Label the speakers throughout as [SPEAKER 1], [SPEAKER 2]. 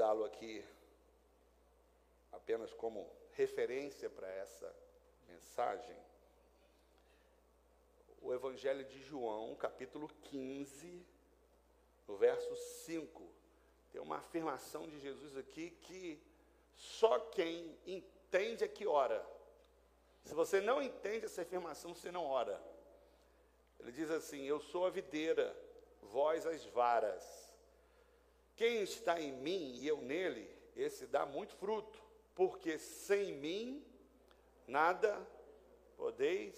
[SPEAKER 1] usá-lo aqui apenas como referência para essa mensagem. O Evangelho de João, capítulo 15, no verso 5, tem uma afirmação de Jesus aqui que só quem entende é que ora. Se você não entende essa afirmação, você não ora. Ele diz assim: Eu sou a videira, vós as varas. Quem está em mim e eu nele, esse dá muito fruto, porque sem mim nada podeis.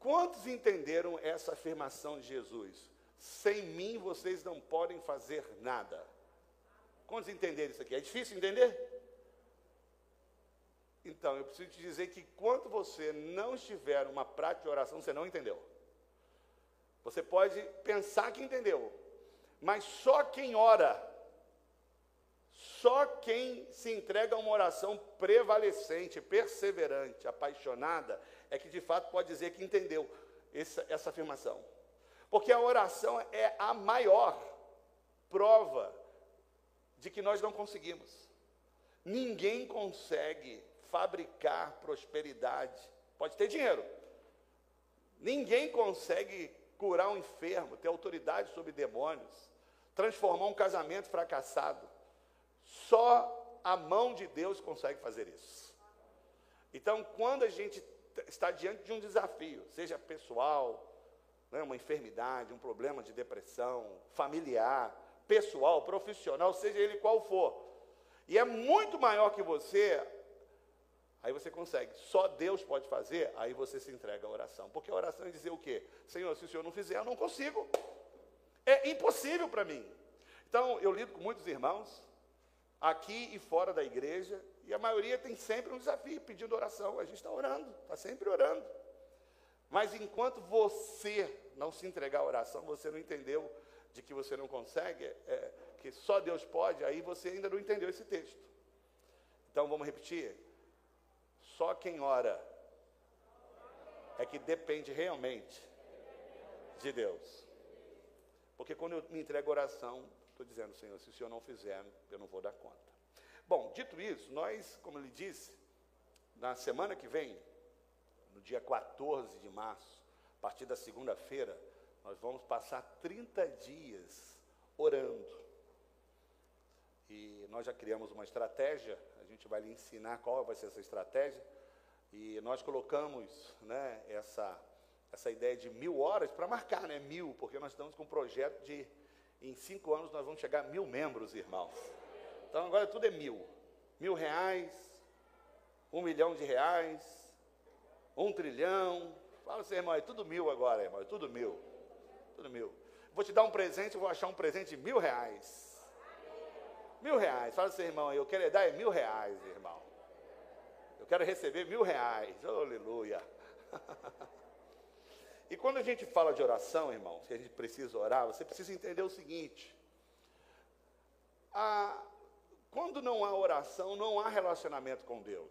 [SPEAKER 1] Quantos entenderam essa afirmação de Jesus? Sem mim vocês não podem fazer nada. Quantos entenderam isso aqui? É difícil entender? Então, eu preciso te dizer que quando você não estiver numa prática de oração, você não entendeu. Você pode pensar que entendeu, mas só quem ora, só quem se entrega a uma oração prevalecente, perseverante, apaixonada, é que de fato pode dizer que entendeu essa, essa afirmação. Porque a oração é a maior prova de que nós não conseguimos. Ninguém consegue fabricar prosperidade. Pode ter dinheiro. Ninguém consegue curar um enfermo, ter autoridade sobre demônios transformar um casamento fracassado. Só a mão de Deus consegue fazer isso. Então, quando a gente está diante de um desafio, seja pessoal, né, uma enfermidade, um problema de depressão, familiar, pessoal, profissional, seja ele qual for, e é muito maior que você, aí você consegue. Só Deus pode fazer, aí você se entrega à oração. Porque a oração é dizer o quê? Senhor, se o Senhor não fizer, eu não consigo. É impossível para mim. Então, eu lido com muitos irmãos, aqui e fora da igreja, e a maioria tem sempre um desafio, pedindo oração. A gente está orando, está sempre orando. Mas enquanto você não se entregar à oração, você não entendeu de que você não consegue, é, que só Deus pode, aí você ainda não entendeu esse texto. Então vamos repetir? Só quem ora é que depende realmente de Deus. Porque quando eu me entrego a oração, estou dizendo, Senhor, se o Senhor não fizer, eu não vou dar conta. Bom, dito isso, nós, como ele disse, na semana que vem, no dia 14 de março, a partir da segunda-feira, nós vamos passar 30 dias orando. E nós já criamos uma estratégia, gente vai lhe ensinar qual vai ser essa estratégia. E nós colocamos né, essa essa ideia de mil horas para marcar, né? Mil, porque nós estamos com um projeto de em cinco anos nós vamos chegar a mil membros, irmãos. Então agora tudo é mil. Mil reais, um milhão de reais, um trilhão. Fala assim, irmão, é tudo mil agora, irmão, é tudo mil. Tudo mil. Vou te dar um presente, vou achar um presente de mil reais. Mil reais. Fala assim, irmão, eu quero dar é mil reais, irmão. Eu quero receber mil reais. Oh, aleluia. E quando a gente fala de oração, irmão, se a gente precisa orar, você precisa entender o seguinte: a, quando não há oração, não há relacionamento com Deus.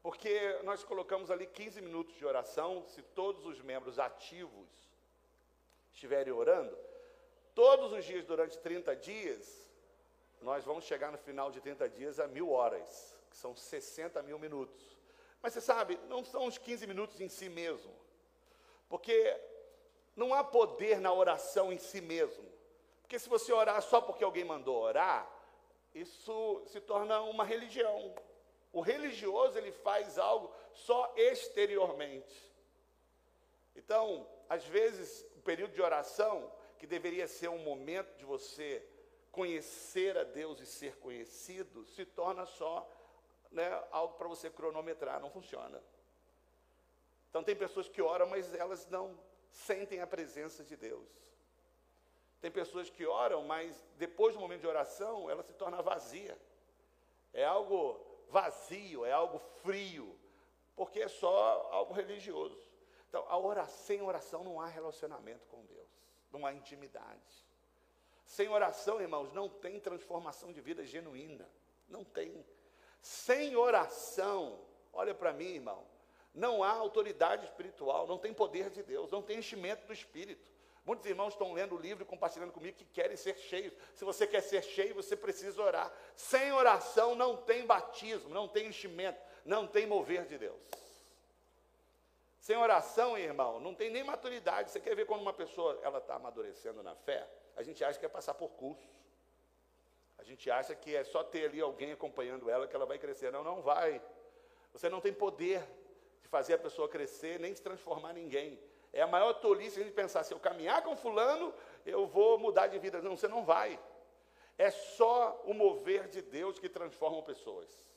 [SPEAKER 1] Porque nós colocamos ali 15 minutos de oração, se todos os membros ativos estiverem orando, todos os dias durante 30 dias, nós vamos chegar no final de 30 dias a mil horas, que são 60 mil minutos. Mas você sabe, não são os 15 minutos em si mesmo. Porque não há poder na oração em si mesmo. Porque se você orar só porque alguém mandou orar, isso se torna uma religião. O religioso ele faz algo só exteriormente. Então, às vezes, o período de oração, que deveria ser um momento de você conhecer a Deus e ser conhecido, se torna só né, algo para você cronometrar, não funciona. Então tem pessoas que oram, mas elas não sentem a presença de Deus. Tem pessoas que oram, mas depois do momento de oração, ela se torna vazia. É algo vazio, é algo frio, porque é só algo religioso. Então, a oração, sem oração não há relacionamento com Deus, há intimidade. Sem oração, irmãos, não tem transformação de vida genuína. Não tem. Sem oração, olha para mim, irmão, não há autoridade espiritual, não tem poder de Deus, não tem enchimento do Espírito. Muitos irmãos estão lendo o livro e compartilhando comigo que querem ser cheios. Se você quer ser cheio, você precisa orar. Sem oração não tem batismo, não tem enchimento, não tem mover de Deus. Sem oração, irmão, não tem nem maturidade. Você quer ver quando uma pessoa ela está amadurecendo na fé? A gente acha que é passar por curso. A gente acha que é só ter ali alguém acompanhando ela que ela vai crescer. Não, não vai. Você não tem poder de fazer a pessoa crescer, nem de transformar ninguém. É a maior tolice a gente pensar, se eu caminhar com fulano, eu vou mudar de vida. Não, você não vai. É só o mover de Deus que transforma pessoas.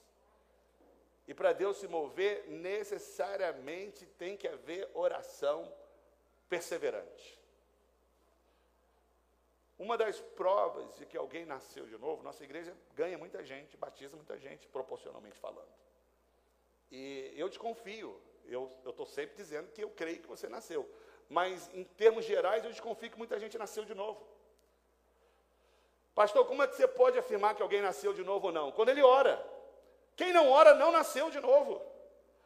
[SPEAKER 1] E para Deus se mover, necessariamente tem que haver oração perseverante. Uma das provas de que alguém nasceu de novo, nossa igreja ganha muita gente, batiza muita gente, proporcionalmente falando. E eu desconfio, eu estou sempre dizendo que eu creio que você nasceu. Mas, em termos gerais, eu desconfio que muita gente nasceu de novo. Pastor, como é que você pode afirmar que alguém nasceu de novo ou não? Quando ele ora. Quem não ora não nasceu de novo.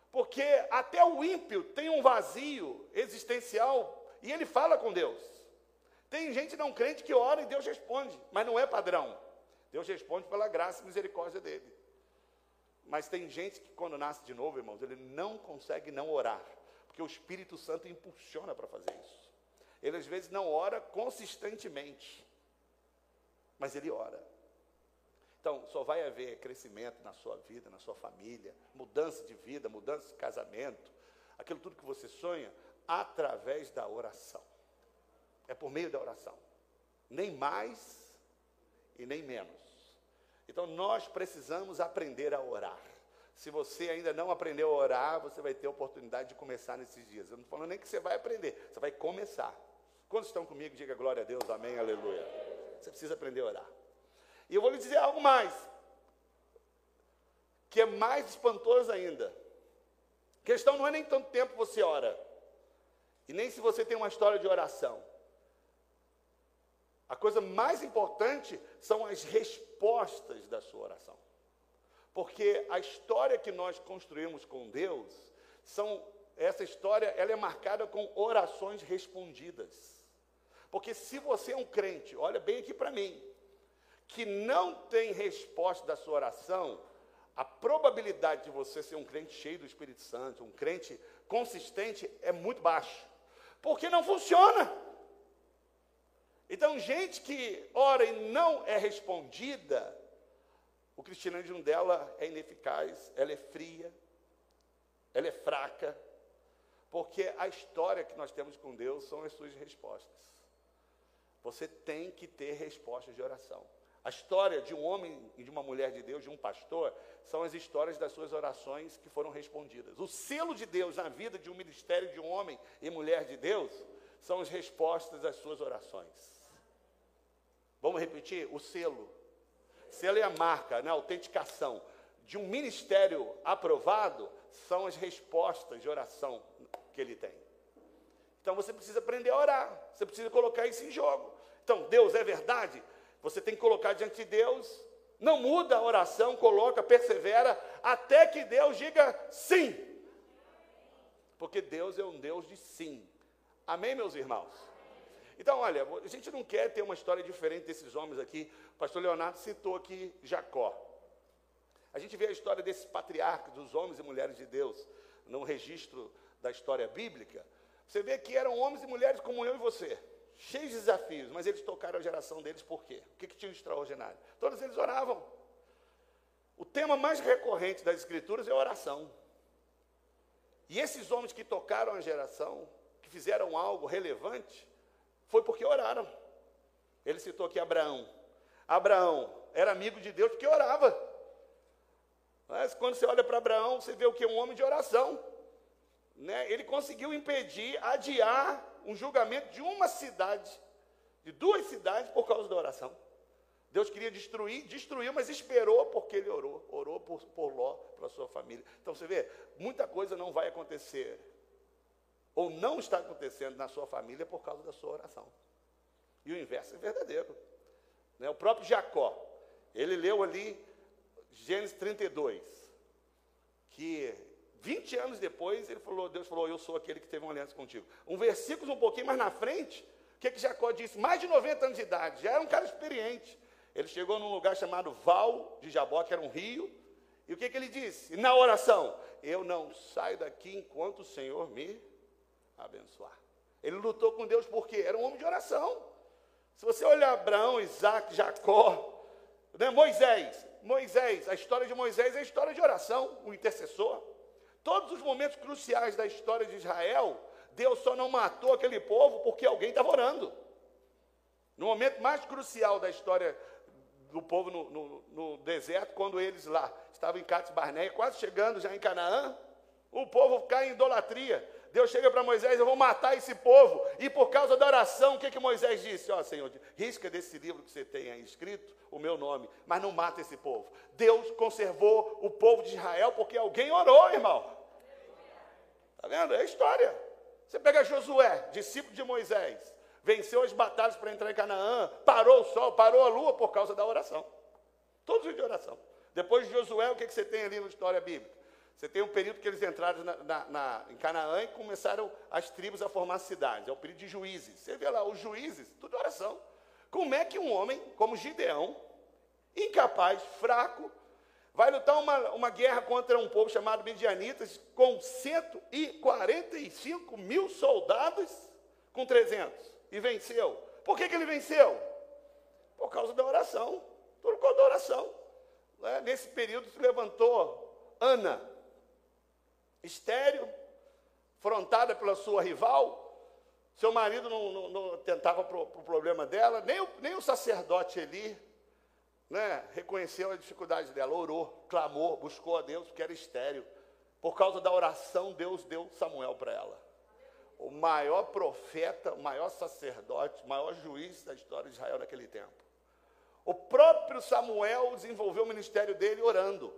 [SPEAKER 1] Porque até o ímpio tem um vazio existencial e ele fala com Deus. Tem gente não crente que ora e Deus responde, mas não é padrão. Deus responde pela graça e misericórdia dele. Mas tem gente que, quando nasce de novo, irmãos, ele não consegue não orar, porque o Espírito Santo impulsiona para fazer isso. Ele às vezes não ora consistentemente, mas ele ora. Então, só vai haver crescimento na sua vida, na sua família, mudança de vida, mudança de casamento, aquilo tudo que você sonha, através da oração. É por meio da oração. Nem mais e nem menos. Então nós precisamos aprender a orar. Se você ainda não aprendeu a orar, você vai ter a oportunidade de começar nesses dias. Eu não estou falando nem que você vai aprender, você vai começar. Quantos estão comigo? Diga glória a Deus, amém, aleluia. Você precisa aprender a orar. E eu vou lhe dizer algo mais, que é mais espantoso ainda. A questão não é nem tanto tempo você ora, e nem se você tem uma história de oração. A coisa mais importante são as respostas da sua oração. Porque a história que nós construímos com Deus, são essa história ela é marcada com orações respondidas. Porque se você é um crente, olha bem aqui para mim, que não tem resposta da sua oração, a probabilidade de você ser um crente cheio do Espírito Santo, um crente consistente, é muito baixa. Porque não funciona. Então, gente que ora e não é respondida, o cristianismo dela é ineficaz, ela é fria, ela é fraca, porque a história que nós temos com Deus são as suas respostas. Você tem que ter respostas de oração. A história de um homem e de uma mulher de Deus, de um pastor, são as histórias das suas orações que foram respondidas. O selo de Deus na vida de um ministério de um homem e mulher de Deus são as respostas às suas orações. Vamos repetir? O selo. Selo é a marca, né, a autenticação de um ministério aprovado são as respostas de oração que ele tem. Então você precisa aprender a orar, você precisa colocar isso em jogo. Então, Deus é verdade? Você tem que colocar diante de Deus, não muda a oração, coloca, persevera, até que Deus diga sim. Porque Deus é um Deus de sim. Amém, meus irmãos? Então, olha, a gente não quer ter uma história diferente desses homens aqui. O pastor Leonardo citou aqui Jacó. A gente vê a história desses patriarcas, dos homens e mulheres de Deus, no registro da história bíblica. Você vê que eram homens e mulheres como eu e você, cheios de desafios, mas eles tocaram a geração deles por quê? O que, que tinha de extraordinário? Todos eles oravam. O tema mais recorrente das Escrituras é oração. E esses homens que tocaram a geração, que fizeram algo relevante, foi porque oraram. Ele citou aqui Abraão. Abraão era amigo de Deus porque orava. Mas quando você olha para Abraão, você vê o que? Um homem de oração. Né? Ele conseguiu impedir, adiar um julgamento de uma cidade, de duas cidades, por causa da oração. Deus queria destruir, destruiu, mas esperou porque ele orou. Orou por, por Ló, para sua família. Então você vê, muita coisa não vai acontecer ou não está acontecendo na sua família por causa da sua oração. E o inverso é verdadeiro. Né? O próprio Jacó, ele leu ali Gênesis 32, que 20 anos depois ele falou, Deus falou, eu sou aquele que teve uma aliança contigo. Um versículo um pouquinho mais na frente, O que, que Jacó disse? Mais de 90 anos de idade, já era um cara experiente. Ele chegou num lugar chamado Val de Jabó, que era um rio, e o que, que ele disse? Na oração: Eu não saio daqui enquanto o Senhor me abençoar. Ele lutou com Deus porque era um homem de oração. Se você olhar Abraão, Isaac, Jacó, né, Moisés, Moisés, a história de Moisés é a história de oração, o intercessor. Todos os momentos cruciais da história de Israel, Deus só não matou aquele povo porque alguém estava orando. No momento mais crucial da história do povo no, no, no deserto, quando eles lá estavam em Cades Barneia, quase chegando já em Canaã, o povo cai em idolatria. Deus chega para Moisés, eu vou matar esse povo. E por causa da oração, o que, que Moisés disse? Ó oh, Senhor, risca desse livro que você tem aí escrito o meu nome, mas não mata esse povo. Deus conservou o povo de Israel porque alguém orou, irmão. Está vendo? É história. Você pega Josué, discípulo de Moisés venceu as batalhas para entrar em Canaã, parou o sol, parou a lua por causa da oração. Todos os de oração. Depois de Josué, o que, que você tem ali na história bíblica? Você tem um período que eles entraram na, na, na, em Canaã e começaram as tribos a formar cidades. É o período de juízes. Você vê lá, os juízes, tudo oração. Como é que um homem como Gideão, incapaz, fraco, vai lutar uma, uma guerra contra um povo chamado Midianitas com 145 mil soldados com 300? e venceu. Por que, que ele venceu? Por causa da oração. Por causa da oração. Né? Nesse período se levantou Ana, estéreo, frontada pela sua rival. Seu marido não, não, não tentava para o pro problema dela, nem o, nem o sacerdote Eli né, reconheceu a dificuldade dela, orou, clamou, buscou a Deus, porque era estéreo. Por causa da oração, Deus deu Samuel para ela o maior profeta, o maior sacerdote, o maior juiz da história de Israel naquele tempo. O próprio Samuel desenvolveu o ministério dele orando.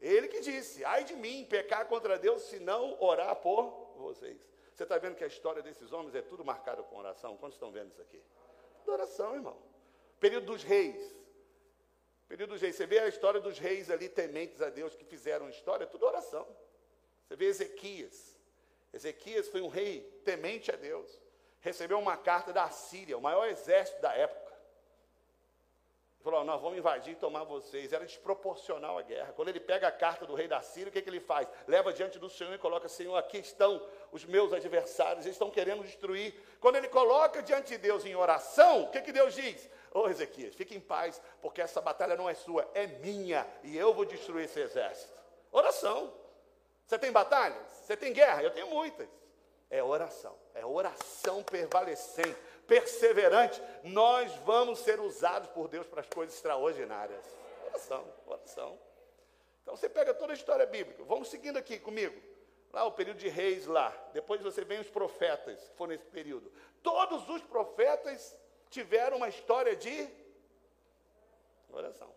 [SPEAKER 1] Ele que disse: ai de mim, pecar contra Deus, se não orar por vocês. Você está vendo que a história desses homens é tudo marcado com oração? Quantos estão vendo isso aqui? Tudo oração, irmão. Período dos reis. Período dos. Você vê a história dos reis ali, tementes a Deus, que fizeram história, tudo oração. Você vê Ezequias. Ezequias foi um rei temente a Deus. Recebeu uma carta da Síria, o maior exército da época. Ele falou: Nós vamos invadir e tomar vocês. Era desproporcional a guerra. Quando ele pega a carta do rei da Síria, o que, que ele faz? Leva diante do Senhor e coloca: Senhor, aqui estão os meus adversários, eles estão querendo destruir. Quando ele coloca diante de Deus em oração, o que, que Deus diz? Ô oh, Ezequias, fique em paz, porque essa batalha não é sua, é minha, e eu vou destruir esse exército. Oração. Você tem batalhas? Você tem guerra? Eu tenho muitas. É oração. É oração prevalecente, perseverante. Nós vamos ser usados por Deus para as coisas extraordinárias. Oração, oração. Então você pega toda a história bíblica. Vamos seguindo aqui comigo. Lá o período de reis lá. Depois você vem os profetas, que foram nesse período. Todos os profetas tiveram uma história de oração.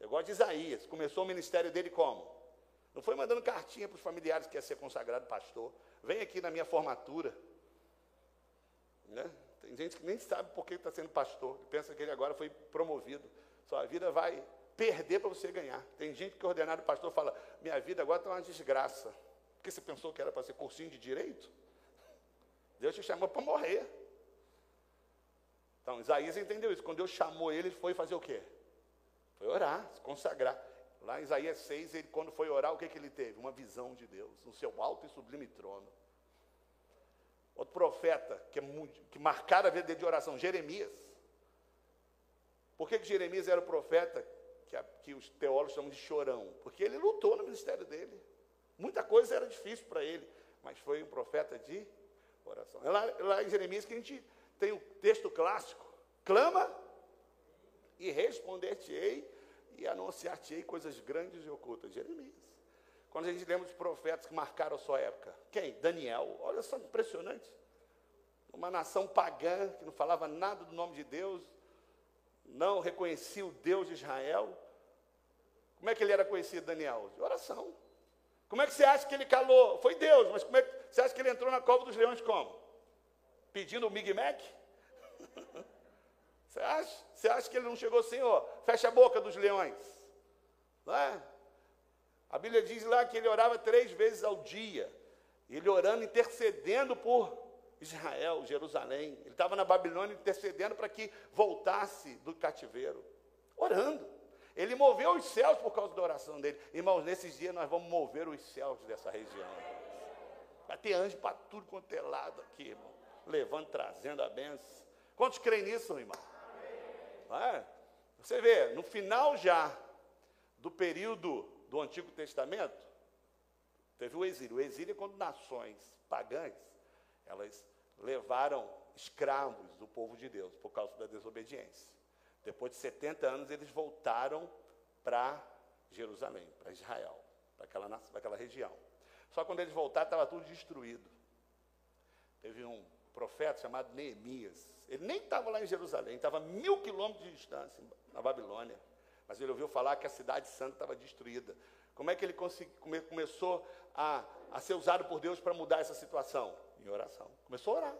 [SPEAKER 1] Eu gosto de Isaías. Começou o ministério dele como? Não foi mandando cartinha para os familiares que quer ser consagrado pastor. Vem aqui na minha formatura. Né? Tem gente que nem sabe por que está sendo pastor. Pensa que ele agora foi promovido. Sua vida vai perder para você ganhar. Tem gente que é ordenado pastor fala: Minha vida agora está uma desgraça. Porque você pensou que era para ser cursinho de direito? Deus te chamou para morrer. Então, Isaías entendeu isso. Quando Deus chamou ele, ele foi fazer o quê? Foi orar, se consagrar. Lá em Isaías 6, ele, quando foi orar, o que, que ele teve? Uma visão de Deus, no seu alto e sublime trono. Outro profeta que, é muito, que marcaram a vida dele de oração, Jeremias. Por que, que Jeremias era o profeta que, a, que os teólogos chamam de chorão? Porque ele lutou no ministério dele. Muita coisa era difícil para ele, mas foi um profeta de oração. É lá, é lá em Jeremias que a gente tem o um texto clássico: clama e responder-te-ei e anunciar-te-ei coisas grandes e ocultas. Jeremias. Quando a gente lembra dos profetas que marcaram a sua época. Quem? Daniel. Olha só, impressionante. Uma nação pagã que não falava nada do nome de Deus, não reconhecia o Deus de Israel. Como é que ele era conhecido, Daniel? De oração. Como é que você acha que ele calou? Foi Deus, mas como é que você acha que ele entrou na cova dos leões como? Pedindo o Big Mac? Você acha? Você acha que ele não chegou assim, ó, fecha a boca dos leões? Não é? A Bíblia diz lá que ele orava três vezes ao dia. Ele orando, intercedendo por Israel, Jerusalém. Ele estava na Babilônia intercedendo para que voltasse do cativeiro, orando. Ele moveu os céus por causa da oração dele. Irmãos, nesses dias nós vamos mover os céus dessa região. Vai ter anjo para tudo quanto é lado aqui, irmão. Levando, trazendo a benção. Quantos creem nisso, irmão? É? Você vê, no final já do período do Antigo Testamento, teve o exílio. O exílio é quando nações pagãs, elas levaram escravos do povo de Deus por causa da desobediência. Depois de 70 anos, eles voltaram para Jerusalém, para Israel, para aquela, para aquela região. Só quando eles voltaram, estava tudo destruído. Teve um profeta chamado Neemias. Ele nem estava lá em Jerusalém, estava mil quilômetros de distância, na Babilônia. Mas ele ouviu falar que a cidade santa estava destruída. Como é que ele come, começou a, a ser usado por Deus para mudar essa situação? Em oração. Começou a orar.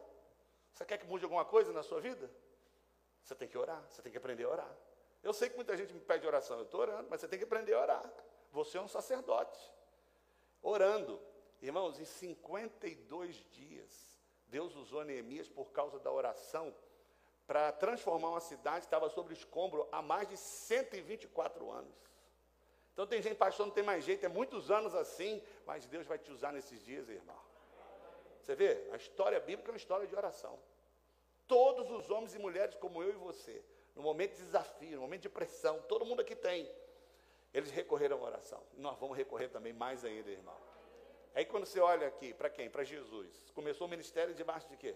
[SPEAKER 1] Você quer que mude alguma coisa na sua vida? Você tem que orar, você tem que aprender a orar. Eu sei que muita gente me pede oração, eu estou orando, mas você tem que aprender a orar. Você é um sacerdote. Orando. Irmãos, em 52 dias, Deus usou Neemias por causa da oração para transformar uma cidade que estava sobre escombro há mais de 124 anos. Então tem gente, pastor, não tem mais jeito, é muitos anos assim, mas Deus vai te usar nesses dias, irmão. Você vê, a história bíblica é uma história de oração. Todos os homens e mulheres como eu e você, no momento de desafio, no momento de pressão, todo mundo aqui tem, eles recorreram à oração. Nós vamos recorrer também mais ainda, irmão. Aí quando você olha aqui, para quem? Para Jesus. Começou o ministério debaixo de quê?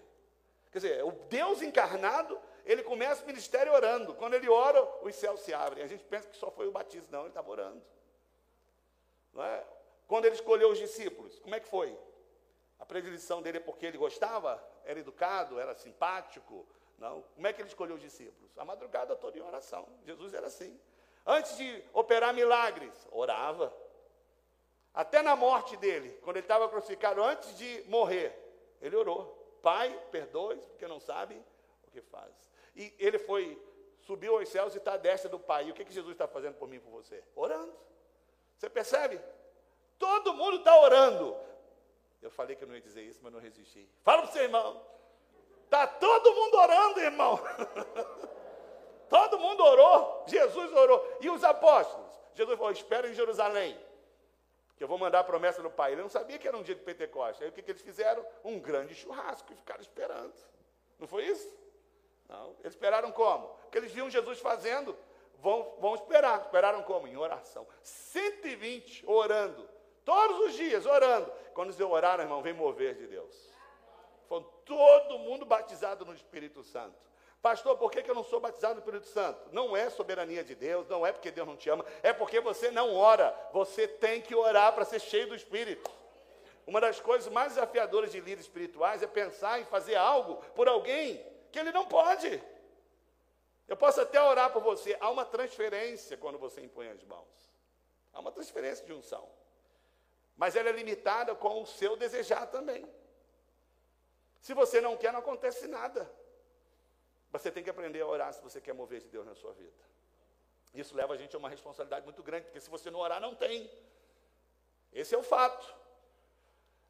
[SPEAKER 1] Quer dizer, o Deus encarnado, ele começa o ministério orando. Quando ele ora, os céus se abrem. A gente pensa que só foi o batismo. Não, ele estava orando. Não é? Quando ele escolheu os discípulos, como é que foi? A predileção dele é porque ele gostava? Era educado? Era simpático? Não. Como é que ele escolheu os discípulos? A madrugada toda em oração. Jesus era assim. Antes de operar milagres, orava. Até na morte dele, quando ele estava crucificado, antes de morrer, ele orou. Pai, perdoe, porque não sabe o que faz. E ele foi, subiu aos céus e está à destra do Pai. E o que, que Jesus está fazendo por mim e por você? Orando. Você percebe? Todo mundo está orando. Eu falei que eu não ia dizer isso, mas não resisti. Fala para o seu irmão. Está todo mundo orando, irmão. todo mundo orou. Jesus orou. E os apóstolos? Jesus falou: espera em Jerusalém. Que eu vou mandar a promessa do Pai. Ele não sabia que era um dia de Pentecostes. Aí o que, que eles fizeram? Um grande churrasco e ficaram esperando. Não foi isso? Não. Eles esperaram como? Porque eles viam Jesus fazendo. Vão, vão esperar. Esperaram como? Em oração. 120 orando. Todos os dias orando. Quando eles oraram, irmão, vem mover de Deus. Foi todo mundo batizado no Espírito Santo. Pastor, por que, que eu não sou batizado no Espírito Santo? Não é soberania de Deus, não é porque Deus não te ama, é porque você não ora. Você tem que orar para ser cheio do Espírito. Uma das coisas mais desafiadoras de líderes espirituais é pensar em fazer algo por alguém que ele não pode. Eu posso até orar por você. Há uma transferência quando você impõe as mãos. Há uma transferência de unção. Mas ela é limitada com o seu desejar também. Se você não quer, não acontece nada. Você tem que aprender a orar se você quer mover de Deus na sua vida. Isso leva a gente a uma responsabilidade muito grande, porque se você não orar, não tem. Esse é o fato.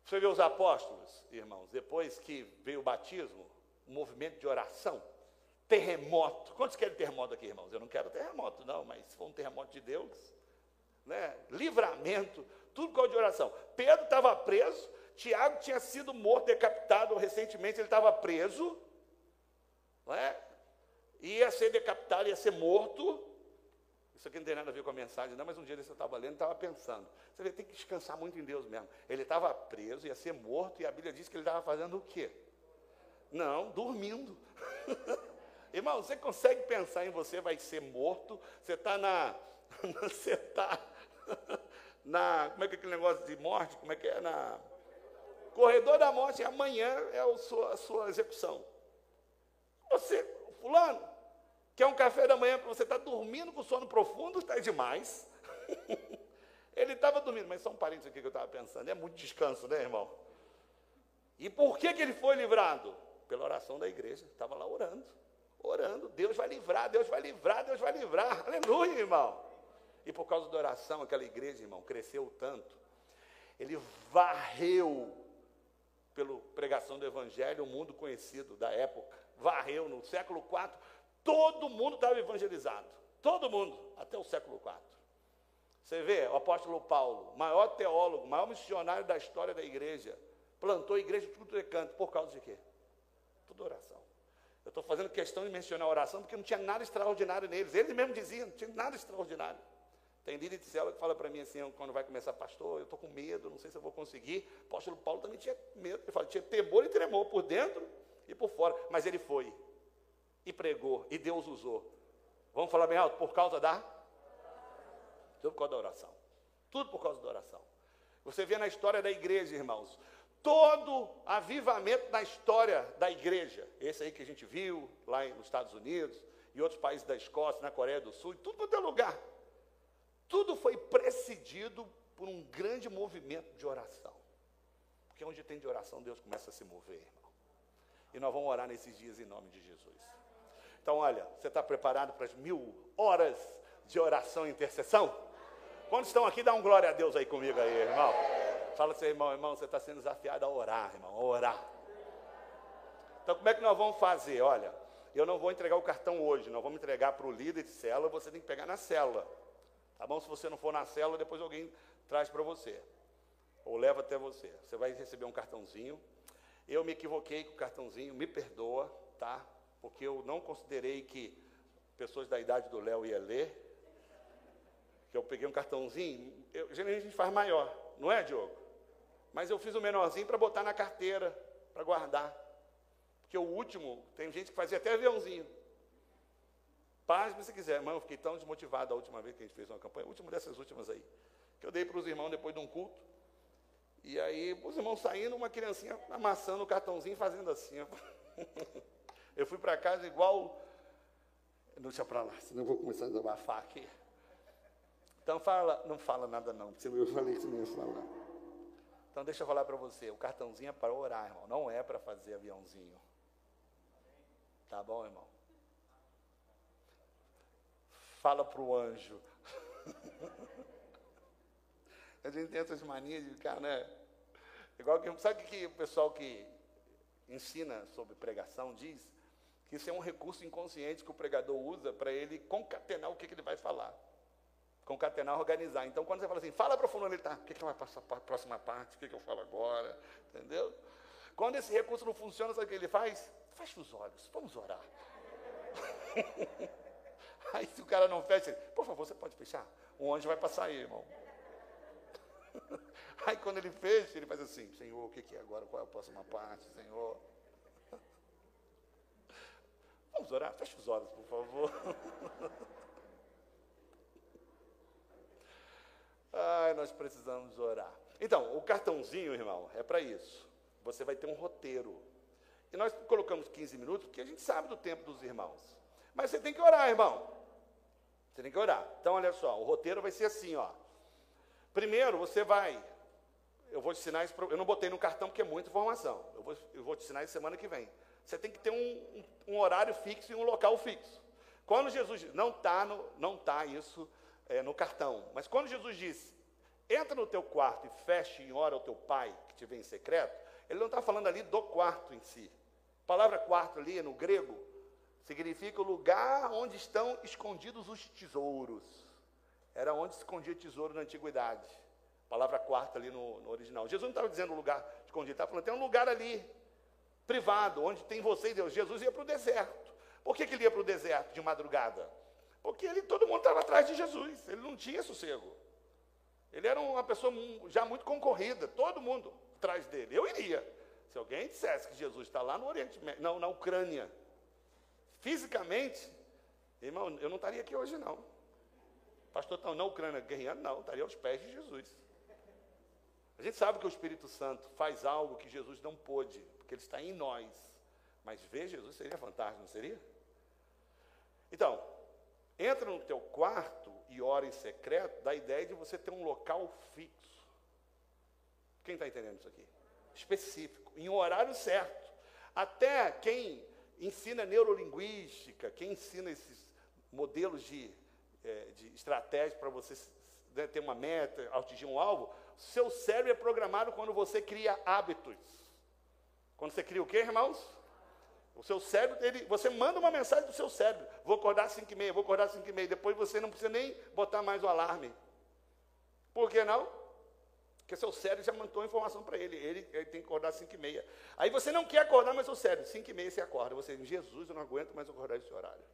[SPEAKER 1] Você vê os apóstolos, irmãos, depois que veio o batismo, o movimento de oração, terremoto. Quantos querem terremoto aqui, irmãos? Eu não quero terremoto, não, mas for um terremoto de Deus, né? livramento, tudo com de oração. Pedro estava preso, Tiago tinha sido morto, decapitado recentemente, ele estava preso, não é? ia ser decapitado, ia ser morto. Isso aqui não tem nada a ver com a mensagem, não, mas um dia desse eu estava lendo e estava pensando. Você vê, tem que descansar muito em Deus mesmo. Ele estava preso, ia ser morto, e a Bíblia diz que ele estava fazendo o quê? Não, dormindo. Irmão, você consegue pensar em você vai ser morto? Você está na. Você está na. Como é que é aquele negócio de morte? Como é que é? Na. Corredor da morte, amanhã é a sua, a sua execução. Você, fulano, quer um café da manhã para você estar tá dormindo com sono profundo, está demais. Ele estava dormindo, mas só um parênteses aqui que eu estava pensando. É muito descanso, né, irmão? E por que, que ele foi livrado? Pela oração da igreja. Estava lá orando, orando. Deus vai livrar, Deus vai livrar, Deus vai livrar. Aleluia, irmão. E por causa da oração, aquela igreja, irmão, cresceu tanto. Ele varreu pela pregação do Evangelho, o mundo conhecido da época. Varreu no século IV, todo mundo estava evangelizado. Todo mundo, até o século IV. Você vê, o apóstolo Paulo, maior teólogo, maior missionário da história da igreja, plantou a igreja de tudo de canto, por causa de quê? Tudo oração. Eu estou fazendo questão de mencionar a oração porque não tinha nada extraordinário neles. Eles mesmos diziam, não tinha nada extraordinário. Tem líder de célula que fala para mim assim, quando vai começar, pastor, eu estou com medo, não sei se eu vou conseguir. O apóstolo Paulo também tinha medo, ele fala, tinha temor e tremor por dentro e por fora. Mas ele foi, e pregou, e Deus usou. Vamos falar bem alto? Por causa da? Tudo por causa da oração. Tudo por causa da oração. Você vê na história da igreja, irmãos, todo avivamento na história da igreja, esse aí que a gente viu lá nos Estados Unidos, e outros países da Escócia, na Coreia do Sul, tudo quanto é lugar tudo foi precedido por um grande movimento de oração. Porque onde tem de oração, Deus começa a se mover. E nós vamos orar nesses dias em nome de Jesus. Então, olha, você está preparado para as mil horas de oração e intercessão? Quantos estão aqui, dá um glória a Deus aí comigo aí, irmão. Fala seu irmão, irmão, você está sendo desafiado a orar, irmão, a orar. Então, como é que nós vamos fazer? Olha, eu não vou entregar o cartão hoje, nós vamos entregar para o líder de célula, você tem que pegar na célula. Tá bom? Se você não for na célula, depois alguém traz para você. Ou leva até você. Você vai receber um cartãozinho. Eu me equivoquei com o cartãozinho, me perdoa, tá? Porque eu não considerei que pessoas da idade do Léo ia ler. Que eu peguei um cartãozinho, eu, geralmente a gente faz maior, não é, Diogo? Mas eu fiz o menorzinho para botar na carteira, para guardar. Porque o último, tem gente que fazia até aviãozinho. Paz, se quiser. Mas eu fiquei tão desmotivado a última vez que a gente fez uma campanha, última dessas últimas aí, que eu dei para os irmãos depois de um culto. E aí, os irmãos saindo, uma criancinha amassando o cartãozinho fazendo assim. Eu fui para casa igual. Deixa para lá, senão eu vou começar a desabafar aqui. Então fala, não fala nada não, porque eu falei que você não ia falar. Então deixa eu falar para você, o cartãozinho é para orar, irmão, não é para fazer aviãozinho. Tá bom, irmão? fala para o anjo. a gente tem essas manias de ficar, né? Igual que, sabe o que o pessoal que ensina sobre pregação diz? Que isso é um recurso inconsciente que o pregador usa para ele concatenar o que, que, ele vai falar. Concatenar, organizar. Então, quando você fala assim, fala para o fulano, ele está, o que, que para a próxima parte? O que, que eu falo agora? Entendeu? Quando esse recurso não funciona, sabe o que ele faz? Fecha os olhos, vamos orar. Aí se o cara não fecha, ele, por favor, você pode fechar? O anjo vai passar aí, irmão. Aí quando ele fecha, ele faz assim, Senhor, o que é agora? Qual é a próxima parte, Senhor? Vamos orar? Feche os olhos, por favor. Ai, nós precisamos orar. Então, o cartãozinho, irmão, é para isso. Você vai ter um roteiro. E nós colocamos 15 minutos, porque a gente sabe do tempo dos irmãos. Mas você tem que orar, irmão. Você tem que orar. Então, olha só, o roteiro vai ser assim, ó. Primeiro, você vai. Eu vou te ensinar isso. Eu não botei no cartão porque é muita informação. Eu vou, eu vou te ensinar isso semana que vem. Você tem que ter um, um, horário fixo e um local fixo. Quando Jesus não está não tá isso é, no cartão, mas quando Jesus disse, entra no teu quarto e feche em hora o teu pai que te vem em secreto, ele não está falando ali do quarto em si. A palavra quarto ali no grego significa o lugar onde estão escondidos os tesouros. Era onde se escondia tesouro na antiguidade. Palavra quarta ali no, no original. Jesus não estava dizendo lugar escondido, estava falando, tem um lugar ali, privado, onde tem você e Deus. Jesus ia para o deserto. Por que, que ele ia para o deserto de madrugada? Porque ele, todo mundo estava atrás de Jesus, ele não tinha sossego. Ele era uma pessoa já muito concorrida, todo mundo atrás dele. Eu iria. Se alguém dissesse que Jesus está lá no Oriente não, na Ucrânia, Fisicamente, irmão, eu não estaria aqui hoje, não. Pastor está na Ucrânia guerreando, não, estaria aos pés de Jesus. A gente sabe que o Espírito Santo faz algo que Jesus não pôde, porque ele está em nós. Mas ver Jesus seria fantástico, não seria? Então, entra no teu quarto e ora em secreto, dá a ideia de você ter um local fixo. Quem está entendendo isso aqui? Específico, em um horário certo. Até quem ensina neurolinguística, quem ensina esses modelos de, é, de estratégia para você né, ter uma meta, atingir um alvo, seu cérebro é programado quando você cria hábitos. Quando você cria o quê, irmãos? O seu cérebro, ele, você manda uma mensagem do seu cérebro. Vou acordar às 5 e meia, vou acordar às 5 e meia. Depois você não precisa nem botar mais o alarme. Por que não? Porque seu cérebro já mandou a informação para ele. ele. ele. tem que acordar às 5 e meia. Aí você não quer acordar, mas o cérebro, 5 e meia você acorda. Você, Jesus, eu não aguento mais acordar esse horário.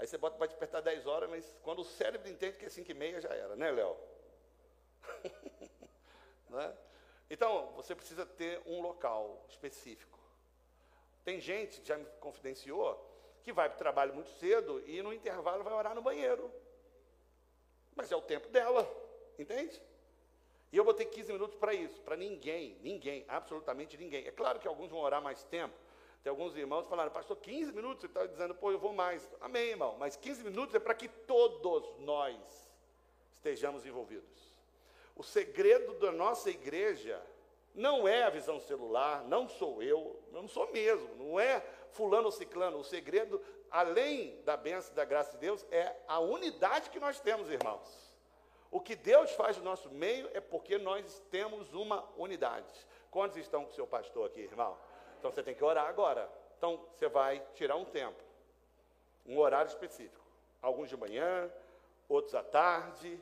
[SPEAKER 1] Aí você bota para despertar 10 horas, mas quando o cérebro entende que é 5 e meia, já era, né, Léo? né? Então, você precisa ter um local específico. Tem gente já me confidenciou que vai para o trabalho muito cedo e no intervalo vai orar no banheiro. Mas é o tempo dela, entende? E eu vou ter 15 minutos para isso, para ninguém, ninguém, absolutamente ninguém. É claro que alguns vão orar mais tempo, tem alguns irmãos que falaram, pastor, 15 minutos, você está dizendo, pô, eu vou mais. Amém, irmão, mas 15 minutos é para que todos nós estejamos envolvidos. O segredo da nossa igreja não é a visão celular, não sou eu, eu não sou mesmo, não é fulano ou ciclano. O segredo, além da bênção e da graça de Deus, é a unidade que nós temos, irmãos. O que Deus faz no nosso meio é porque nós temos uma unidade. Quantos estão com o seu pastor aqui, irmão? Então você tem que orar agora. Então você vai tirar um tempo, um horário específico. Alguns de manhã, outros à tarde,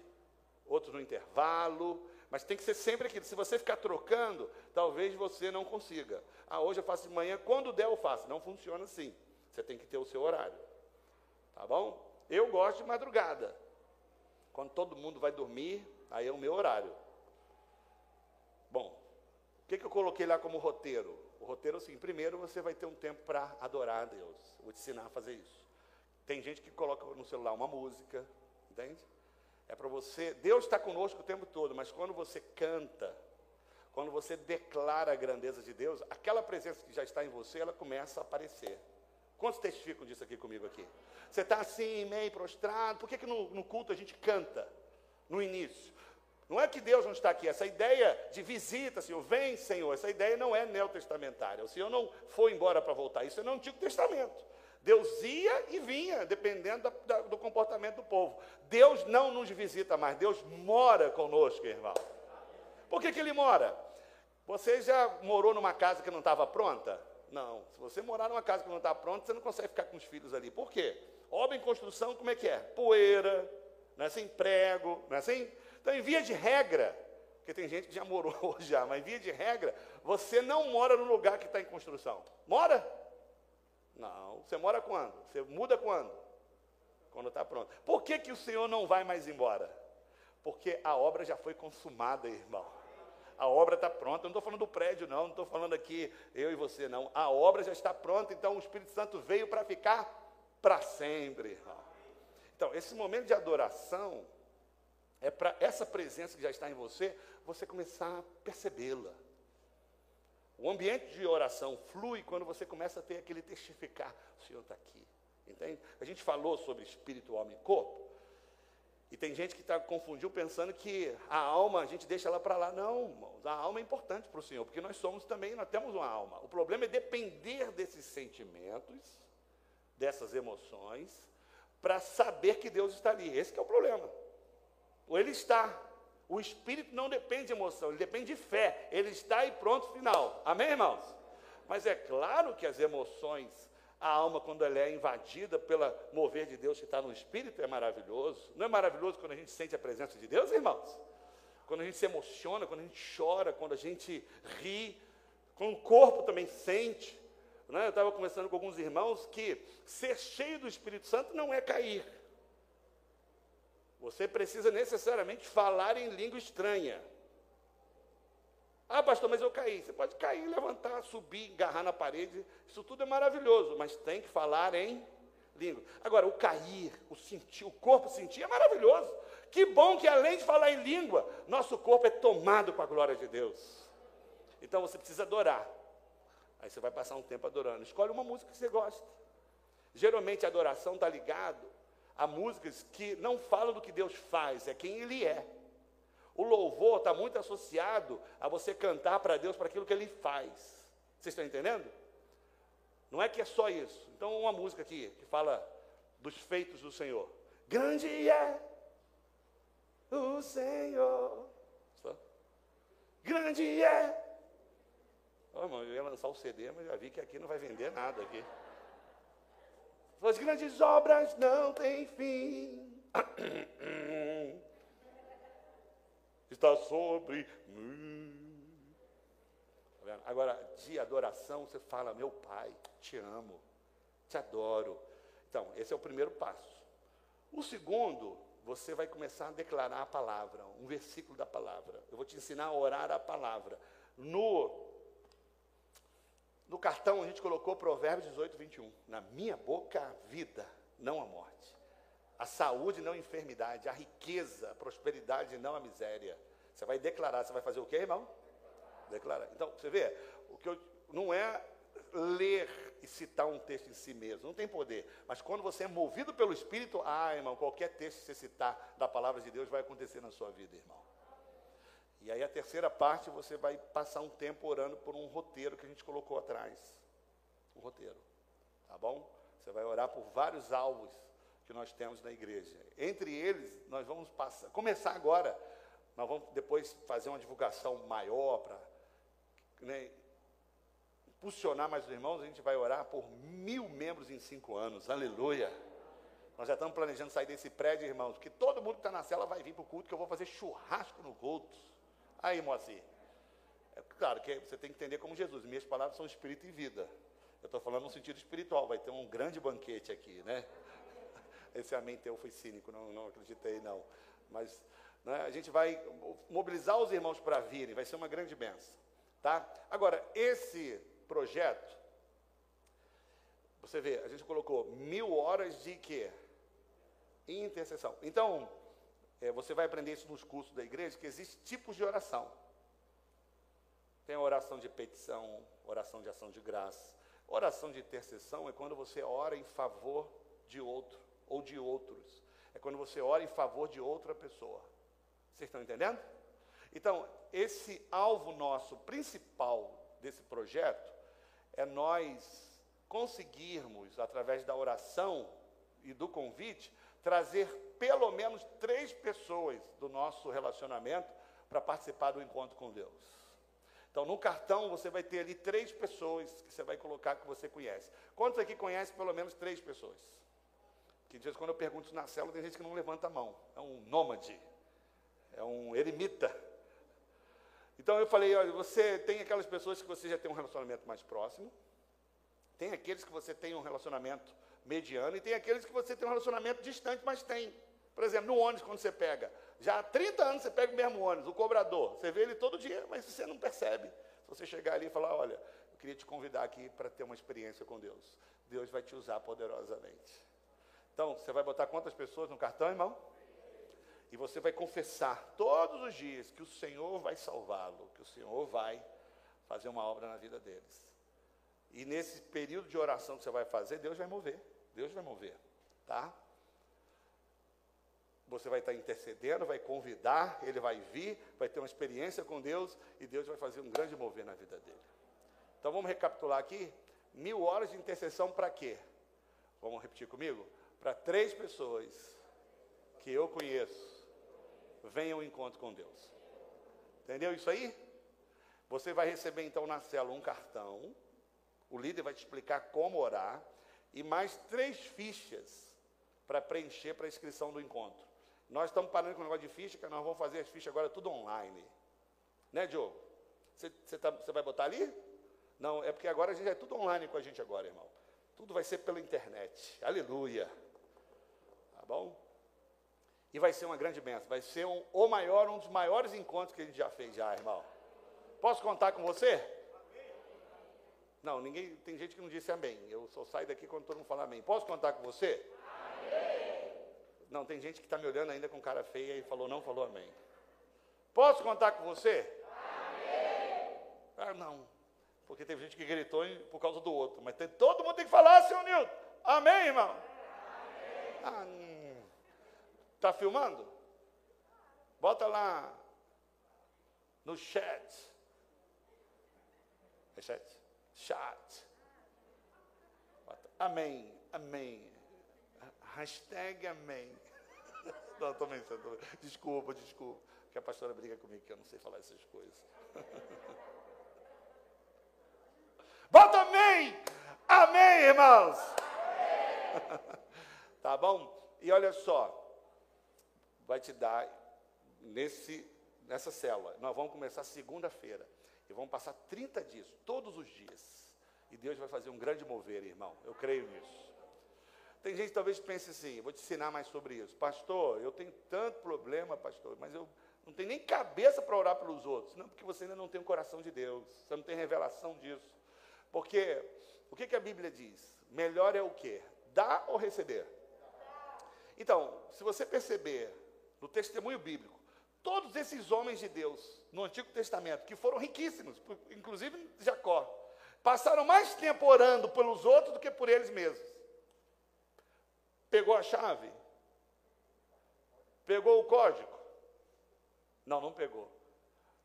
[SPEAKER 1] outros no intervalo. Mas tem que ser sempre aquilo. Se você ficar trocando, talvez você não consiga. Ah, hoje eu faço de manhã, quando der eu faço. Não funciona assim. Você tem que ter o seu horário. Tá bom? Eu gosto de madrugada. Quando todo mundo vai dormir, aí é o meu horário. Bom, o que, que eu coloquei lá como roteiro? Roteiro é o seguinte: primeiro você vai ter um tempo para adorar a Deus. Vou te ensinar a fazer isso. Tem gente que coloca no celular uma música, entende? É para você. Deus está conosco o tempo todo, mas quando você canta, quando você declara a grandeza de Deus, aquela presença que já está em você, ela começa a aparecer. Quantos testificam disso aqui comigo aqui? Você está assim, meio prostrado. Por que, que no, no culto a gente canta no início? Não é que Deus não está aqui, essa ideia de visita, Senhor, vem, Senhor, essa ideia não é neotestamentária. O Senhor não foi embora para voltar, isso é no Antigo Testamento. Deus ia e vinha, dependendo da, da, do comportamento do povo. Deus não nos visita mais, Deus mora conosco, irmão. Por que, que ele mora? Você já morou numa casa que não estava pronta? Não. Se você morar numa casa que não está pronta, você não consegue ficar com os filhos ali. Por quê? Obra em construção, como é que é? Poeira, não é assim? Prego, não é assim? Então, em via de regra, porque tem gente que já morou já, mas em via de regra, você não mora no lugar que está em construção. Mora? Não. Você mora quando? Você muda quando? Quando está pronto. Por que, que o Senhor não vai mais embora? Porque a obra já foi consumada, irmão. A obra está pronta. Eu não estou falando do prédio, não. Não estou falando aqui eu e você, não. A obra já está pronta. Então o Espírito Santo veio para ficar para sempre, irmão. Então, esse momento de adoração é para essa presença que já está em você, você começar a percebê-la. O ambiente de oração flui quando você começa a ter aquele testificar: o Senhor está aqui. Entende? A gente falou sobre espírito, homem e corpo. E tem gente que está confundiu pensando que a alma a gente deixa ela para lá. Não, irmãos, a alma é importante para o Senhor, porque nós somos também, nós temos uma alma. O problema é depender desses sentimentos, dessas emoções, para saber que Deus está ali. Esse é o problema. Ele está. O espírito não depende de emoção, ele depende de fé. Ele está e pronto, final. Amém, irmãos? Mas é claro que as emoções, a alma, quando ela é invadida pelo mover de Deus que está no espírito, é maravilhoso. Não é maravilhoso quando a gente sente a presença de Deus, irmãos? Quando a gente se emociona, quando a gente chora, quando a gente ri, quando o corpo também sente. Né? Eu estava conversando com alguns irmãos que ser cheio do Espírito Santo não é cair. Você precisa necessariamente falar em língua estranha. Ah, pastor, mas eu caí. Você pode cair, levantar, subir, agarrar na parede. Isso tudo é maravilhoso, mas tem que falar em língua. Agora, o cair, o sentir, o corpo sentir é maravilhoso. Que bom que além de falar em língua, nosso corpo é tomado com a glória de Deus. Então você precisa adorar. Aí você vai passar um tempo adorando. Escolhe uma música que você gosta. Geralmente a adoração está ligado a músicas que não falam do que Deus faz, é quem Ele é. O louvor está muito associado a você cantar para Deus para aquilo que Ele faz. Vocês estão entendendo? Não é que é só isso. Então, uma música aqui que fala dos feitos do Senhor. Grande é o Senhor. Grande é. Oh, irmão, eu ia lançar o CD, mas já vi que aqui não vai vender nada aqui. Suas grandes obras não têm fim. Está sobre mim. Tá Agora, de adoração, você fala, meu pai, te amo, te adoro. Então, esse é o primeiro passo. O segundo, você vai começar a declarar a palavra, um versículo da palavra. Eu vou te ensinar a orar a palavra. No, no cartão a gente colocou Provérbios 18, 21. Na minha boca a vida, não a morte. A saúde, não a enfermidade. A riqueza, a prosperidade, não a miséria. Você vai declarar, você vai fazer o quê, irmão? Declarar. Então, você vê, o que eu, não é ler e citar um texto em si mesmo, não tem poder. Mas quando você é movido pelo Espírito, ah, irmão, qualquer texto que você citar da palavra de Deus vai acontecer na sua vida, irmão. E aí a terceira parte você vai passar um tempo orando por um roteiro que a gente colocou atrás. Um roteiro. Tá bom? Você vai orar por vários alvos que nós temos na igreja. Entre eles, nós vamos passar, começar agora. Nós vamos depois fazer uma divulgação maior para né, impulsionar mais os irmãos, a gente vai orar por mil membros em cinco anos. Aleluia. Nós já estamos planejando sair desse prédio, irmãos, porque todo mundo que está na cela vai vir para o culto, que eu vou fazer churrasco no culto. Aí, Moacir. É claro que você tem que entender como Jesus. Minhas palavras são espírito e vida. Eu estou falando no sentido espiritual. Vai ter um grande banquete aqui, né? Esse amém teu foi cínico, não, não acreditei, não. Mas né, a gente vai mobilizar os irmãos para virem. Vai ser uma grande benção. Tá? Agora, esse projeto, você vê, a gente colocou mil horas de quê? Intercessão. Então, é, você vai aprender isso nos cursos da igreja, que existem tipos de oração. Tem a oração de petição, oração de ação de graça. Oração de intercessão é quando você ora em favor de outro ou de outros. É quando você ora em favor de outra pessoa. Vocês estão entendendo? Então, esse alvo nosso principal desse projeto é nós conseguirmos, através da oração e do convite, trazer pelo menos três pessoas do nosso relacionamento para participar do encontro com Deus. Então, no cartão, você vai ter ali três pessoas que você vai colocar que você conhece. Quantos aqui conhecem pelo menos três pessoas? Que às vezes, quando eu pergunto na célula, tem gente que não levanta a mão. É um nômade, é um eremita. Então, eu falei: olha, você tem aquelas pessoas que você já tem um relacionamento mais próximo, tem aqueles que você tem um relacionamento mediano e tem aqueles que você tem um relacionamento distante, mas tem. Por exemplo, no ônibus, quando você pega, já há 30 anos você pega o mesmo ônibus, o cobrador, você vê ele todo dia, mas você não percebe. Se você chegar ali e falar, olha, eu queria te convidar aqui para ter uma experiência com Deus. Deus vai te usar poderosamente. Então, você vai botar quantas pessoas no cartão, irmão? E você vai confessar todos os dias que o Senhor vai salvá-lo, que o Senhor vai fazer uma obra na vida deles. E nesse período de oração que você vai fazer, Deus vai mover. Deus vai mover, tá? Você vai estar intercedendo, vai convidar, ele vai vir, vai ter uma experiência com Deus e Deus vai fazer um grande mover na vida dele. Então vamos recapitular aqui: mil horas de intercessão para quê? Vamos repetir comigo? Para três pessoas que eu conheço venham ao encontro com Deus. Entendeu isso aí? Você vai receber então na célula um cartão o líder vai te explicar como orar e mais três fichas para preencher para a inscrição do encontro. Nós estamos parando com o negócio de ficha, que nós vamos fazer as fichas agora tudo online. Né, Diogo? Você tá, vai botar ali? Não, é porque agora a gente é tudo online com a gente agora, irmão. Tudo vai ser pela internet. Aleluia. Tá bom? E vai ser uma grande bênção. Vai ser um, o maior, um dos maiores encontros que a gente já fez já, irmão. Posso contar com você? Não, ninguém. Tem gente que não disse amém. Eu só saio daqui quando todo mundo fala amém. Posso contar com você? Amém. Não, tem gente que está me olhando ainda com cara feia e falou, não falou amém. Posso contar com você? Amém. Ah, não. Porque teve gente que gritou por causa do outro. Mas tem, todo mundo tem que falar, seu Nilton. Amém, irmão? Amém. Ah, hum. Tá filmando? Bota lá no chat. É chat? Chat. Amém, amém. Hashtag amém. Não, estou pensando. Desculpa, desculpa. Que a pastora briga comigo que eu não sei falar essas coisas. Bota amém! Amém, irmãos! Amém. tá bom? E olha só, vai te dar nesse, nessa célula. Nós vamos começar segunda-feira e vamos passar 30 dias, todos os dias. E Deus vai fazer um grande mover, irmão. Eu creio nisso. Tem gente que talvez pense assim, vou te ensinar mais sobre isso. Pastor, eu tenho tanto problema, pastor, mas eu não tenho nem cabeça para orar pelos outros. Não, porque você ainda não tem o coração de Deus. Você não tem revelação disso. Porque o que, que a Bíblia diz? Melhor é o quê? Dar ou receber? Então, se você perceber no testemunho bíblico, todos esses homens de Deus no Antigo Testamento, que foram riquíssimos, inclusive Jacó, passaram mais tempo orando pelos outros do que por eles mesmos. Pegou a chave? Pegou o código? Não, não pegou.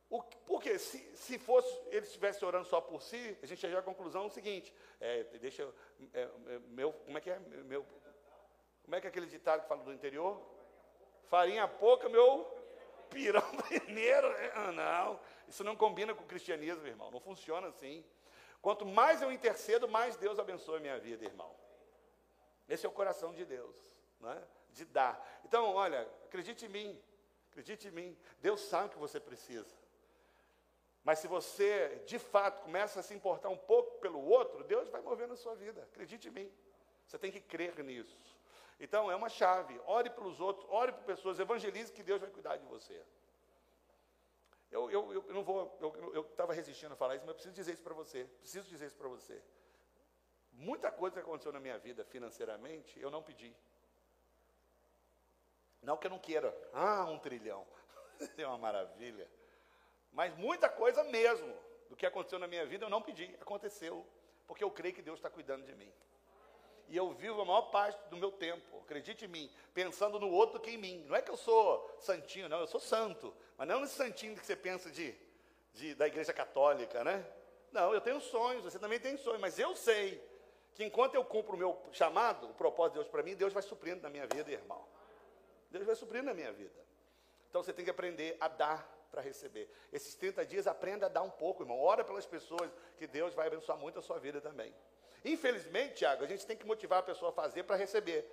[SPEAKER 1] O, porque se, se fosse, ele estivesse orando só por si, a gente chega à conclusão seguinte: é, deixa, é, é, meu, como é que é? Meu, como é que é aquele ditado que fala do interior? Farinha pouca, meu pirão primeiro. Ah, não, isso não combina com o cristianismo, irmão. Não funciona assim. Quanto mais eu intercedo, mais Deus abençoa a minha vida, irmão. Esse é o coração de Deus, não é? de dar. Então, olha, acredite em mim, acredite em mim. Deus sabe o que você precisa. Mas se você, de fato, começa a se importar um pouco pelo outro, Deus vai mover na sua vida. Acredite em mim. Você tem que crer nisso. Então, é uma chave. Ore pelos outros, ore por pessoas, evangelize que Deus vai cuidar de você. Eu, eu, eu não vou, eu estava resistindo a falar isso, mas eu preciso dizer isso para você. Preciso dizer isso para você. Muita coisa que aconteceu na minha vida financeiramente, eu não pedi. Não que eu não queira. Ah, um trilhão. é uma maravilha. Mas muita coisa mesmo do que aconteceu na minha vida eu não pedi. Aconteceu. Porque eu creio que Deus está cuidando de mim. E eu vivo a maior parte do meu tempo, acredite em mim, pensando no outro que em mim. Não é que eu sou santinho, não, eu sou santo. Mas não nesse santinho que você pensa de, de, da igreja católica, né? Não, eu tenho sonhos, você também tem sonhos, mas eu sei que enquanto eu cumpro o meu chamado, o propósito de Deus para mim, Deus vai suprindo na minha vida, irmão. Deus vai suprindo na minha vida. Então você tem que aprender a dar para receber. Esses 30 dias aprenda a dar um pouco, irmão. Ora pelas pessoas, que Deus vai abençoar muito a sua vida também. Infelizmente, Tiago, a gente tem que motivar a pessoa a fazer para receber.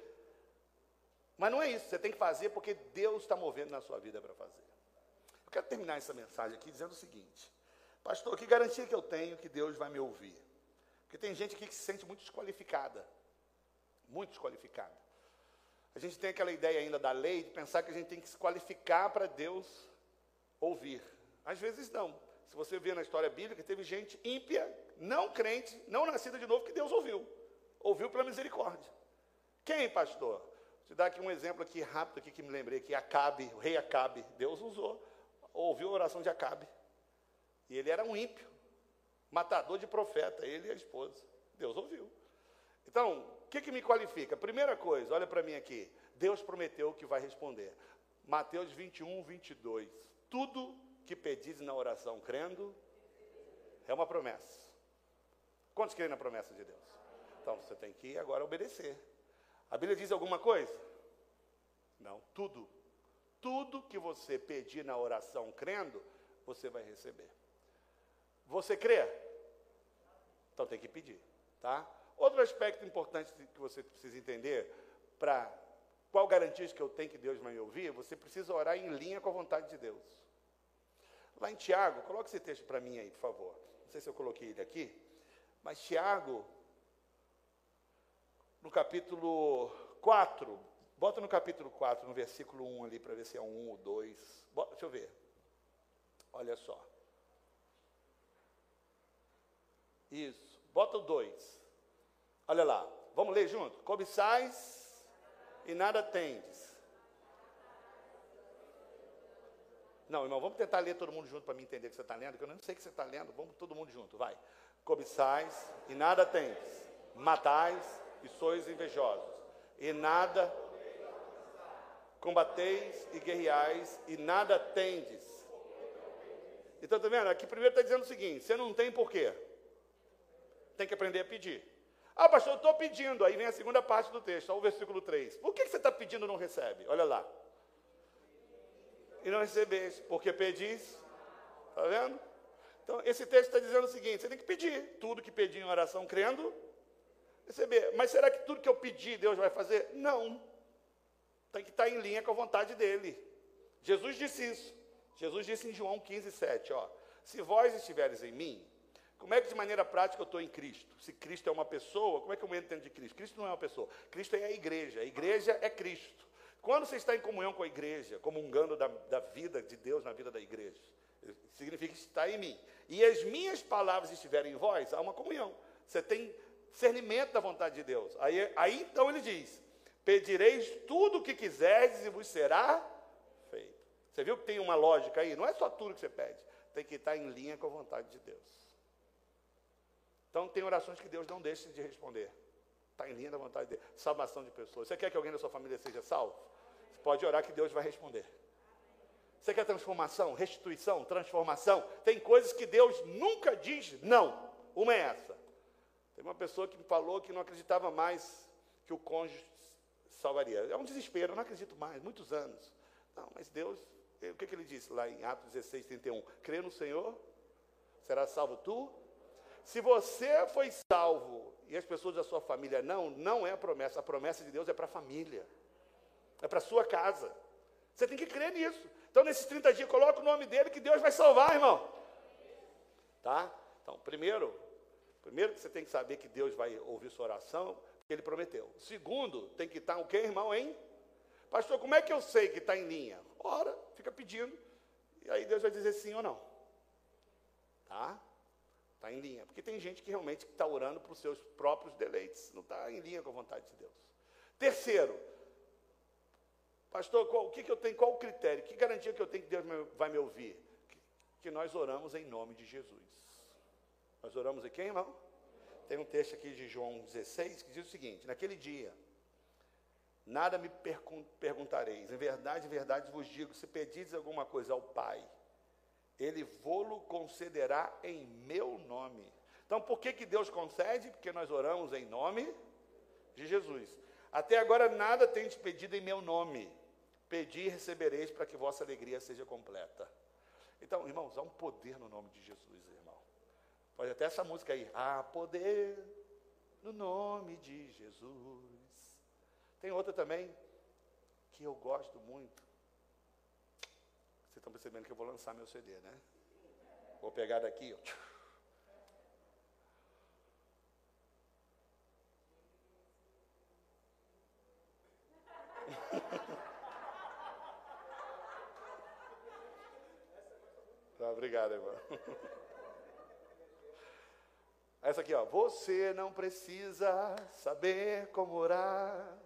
[SPEAKER 1] Mas não é isso, você tem que fazer porque Deus está movendo na sua vida para fazer. Eu quero terminar essa mensagem aqui dizendo o seguinte: Pastor, que garantia que eu tenho que Deus vai me ouvir? Porque tem gente aqui que se sente muito desqualificada. Muito desqualificada. A gente tem aquela ideia ainda da lei de pensar que a gente tem que se qualificar para Deus ouvir. Às vezes não. Se você vê na história bíblica, teve gente ímpia, não crente, não nascida de novo, que Deus ouviu. Ouviu pela misericórdia. Quem, pastor? Vou te dar aqui um exemplo aqui rápido aqui que me lembrei que Acabe, o rei Acabe, Deus usou, ouviu a oração de Acabe. E ele era um ímpio, matador de profeta, ele e a esposa. Deus ouviu. Então, o que, que me qualifica? Primeira coisa, olha para mim aqui. Deus prometeu que vai responder. Mateus 21, 22. Tudo que pedis na oração crendo, é uma promessa. Quantos creem na promessa de Deus? Então você tem que agora obedecer. A Bíblia diz alguma coisa? Não, tudo. Tudo que você pedir na oração crendo, você vai receber. Você crê? Então tem que pedir, tá? Outro aspecto importante que você precisa entender para qual garantia que eu tenho que Deus vai me ouvir, você precisa orar em linha com a vontade de Deus. Lá em Tiago, coloque esse texto para mim aí, por favor. Não sei se eu coloquei ele aqui, mas Tiago, no capítulo 4, bota no capítulo 4, no versículo 1 ali, para ver se é um 1 ou 2. Bota, deixa eu ver. Olha só. Isso. Bota o 2. Olha lá. Vamos ler junto? Cobiçais e nada tendes Não, irmão, vamos tentar ler todo mundo junto para me entender que você está lendo, que eu não sei que você está lendo. Vamos todo mundo junto, vai. Cobiçais e nada tendes, matais e sois invejosos, e nada combateis e guerreais e nada tendes. Então, está vendo? Aqui primeiro está dizendo o seguinte: você não tem por quê? Tem que aprender a pedir. Ah, pastor, eu estou pedindo. Aí vem a segunda parte do texto, o versículo 3. Por que, que você está pedindo e não recebe? Olha lá e não recebeste, porque pedis. Está vendo? Então, esse texto está dizendo o seguinte: você tem que pedir tudo que pedir em oração, crendo, receber. Mas será que tudo que eu pedir, Deus vai fazer? Não. Tem que estar em linha com a vontade dele. Jesus disse isso. Jesus disse em João 15, 7, ó, se vós estiveres em mim, como é que de maneira prática eu estou em Cristo? Se Cristo é uma pessoa, como é que eu entro dentro de Cristo? Cristo não é uma pessoa, Cristo é a igreja, a igreja é Cristo. Quando você está em comunhão com a igreja, comungando da, da vida de Deus na vida da igreja, significa está em mim. E as minhas palavras estiverem em vós, há uma comunhão. Você tem discernimento da vontade de Deus. Aí, aí então ele diz: Pedireis tudo o que quiserdes e vos será feito. Você viu que tem uma lógica aí? Não é só tudo que você pede, tem que estar em linha com a vontade de Deus. Então tem orações que Deus não deixa de responder. Está em linha da vontade dele. Salvação de pessoas. Você quer que alguém da sua família seja salvo? Você pode orar que Deus vai responder. Você quer transformação, restituição, transformação? Tem coisas que Deus nunca diz não. Uma é essa. Tem uma pessoa que me falou que não acreditava mais que o cônjuge salvaria. É um desespero, eu não acredito mais, muitos anos. Não, mas Deus, o que, que ele disse lá em Atos 16, 31? Crê no Senhor, será salvo tu. Se você foi salvo e as pessoas da sua família não, não é a promessa. A promessa de Deus é para a família, é para a sua casa. Você tem que crer nisso. Então, nesses 30 dias, coloca o nome dele que Deus vai salvar, irmão. Tá? Então, primeiro, primeiro que você tem que saber que Deus vai ouvir sua oração, porque ele prometeu. Segundo, tem que estar o quê, irmão, hein? Pastor, como é que eu sei que está em linha? Ora, fica pedindo, e aí Deus vai dizer sim ou não. Tá? Está em linha. Porque tem gente que realmente está orando para os seus próprios deleites, não está em linha com a vontade de Deus. Terceiro, pastor, qual, o que, que eu tenho, qual o critério, que garantia que eu tenho que Deus vai me ouvir? Que, que nós oramos em nome de Jesus. Nós oramos em quem, irmão? Tem um texto aqui de João 16 que diz o seguinte: naquele dia, nada me perguntareis, em verdade, em verdade vos digo, se pedires alguma coisa ao Pai, ele vô-lo concederá em meu nome. Então, por que, que Deus concede? Porque nós oramos em nome de Jesus. Até agora nada tendes pedido em meu nome. Pedi e recebereis para que vossa alegria seja completa. Então, irmãos, há um poder no nome de Jesus, irmão. Pode até essa música aí. Há poder no nome de Jesus. Tem outra também que eu gosto muito. Vocês estão percebendo que eu vou lançar meu CD, né? Vou pegar daqui, ó. obrigado, irmão. Essa aqui, ó. Você não precisa saber como orar.